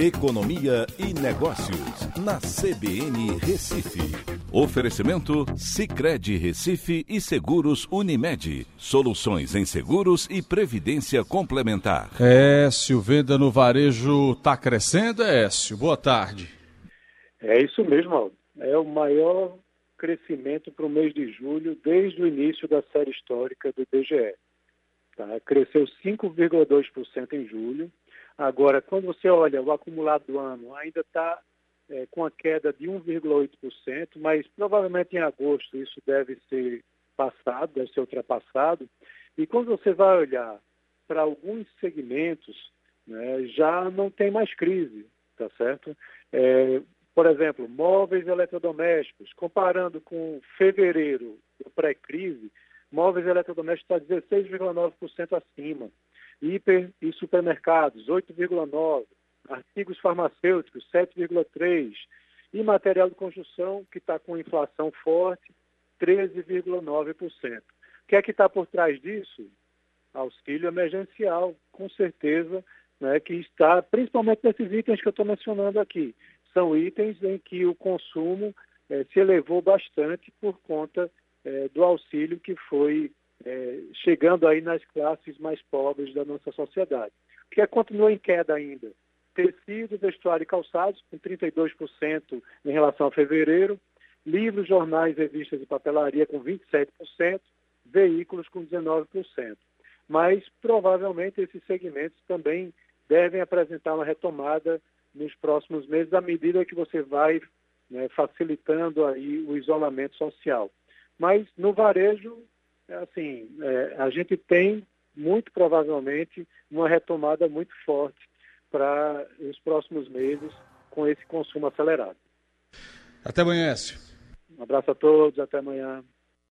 Economia e Negócios, na CBN Recife. Oferecimento Cicred Recife e Seguros Unimed. Soluções em seguros e previdência complementar. Écio, venda no varejo está crescendo, Écio? Boa tarde. É isso mesmo, é o maior crescimento para o mês de julho desde o início da série histórica do IBGE. Tá? Cresceu 5,2% em julho. Agora, quando você olha o acumulado do ano, ainda está é, com a queda de 1,8%, mas provavelmente em agosto isso deve ser passado, deve ser ultrapassado. E quando você vai olhar para alguns segmentos, né, já não tem mais crise, tá certo? É, por exemplo, móveis eletrodomésticos, comparando com fevereiro pré-crise, móveis eletrodomésticos está 16,9% acima. Hiper e supermercados, 8,9%. Artigos farmacêuticos, 7,3%. E material de construção, que está com inflação forte, 13,9%. O que é que está por trás disso? Auxílio emergencial, com certeza, né, que está principalmente nesses itens que eu estou mencionando aqui. São itens em que o consumo eh, se elevou bastante por conta é, do auxílio que foi é, chegando aí nas classes mais pobres da nossa sociedade, que é, continua em queda ainda. Tecido, vestuário e calçados, com 32% em relação a fevereiro, livros, jornais, revistas e papelaria com 27%, veículos com 19%. Mas provavelmente esses segmentos também devem apresentar uma retomada nos próximos meses, à medida que você vai né, facilitando aí o isolamento social. Mas no varejo, é assim, é, a gente tem muito provavelmente uma retomada muito forte para os próximos meses com esse consumo acelerado. Até amanhã, Écio. Um abraço a todos, até amanhã.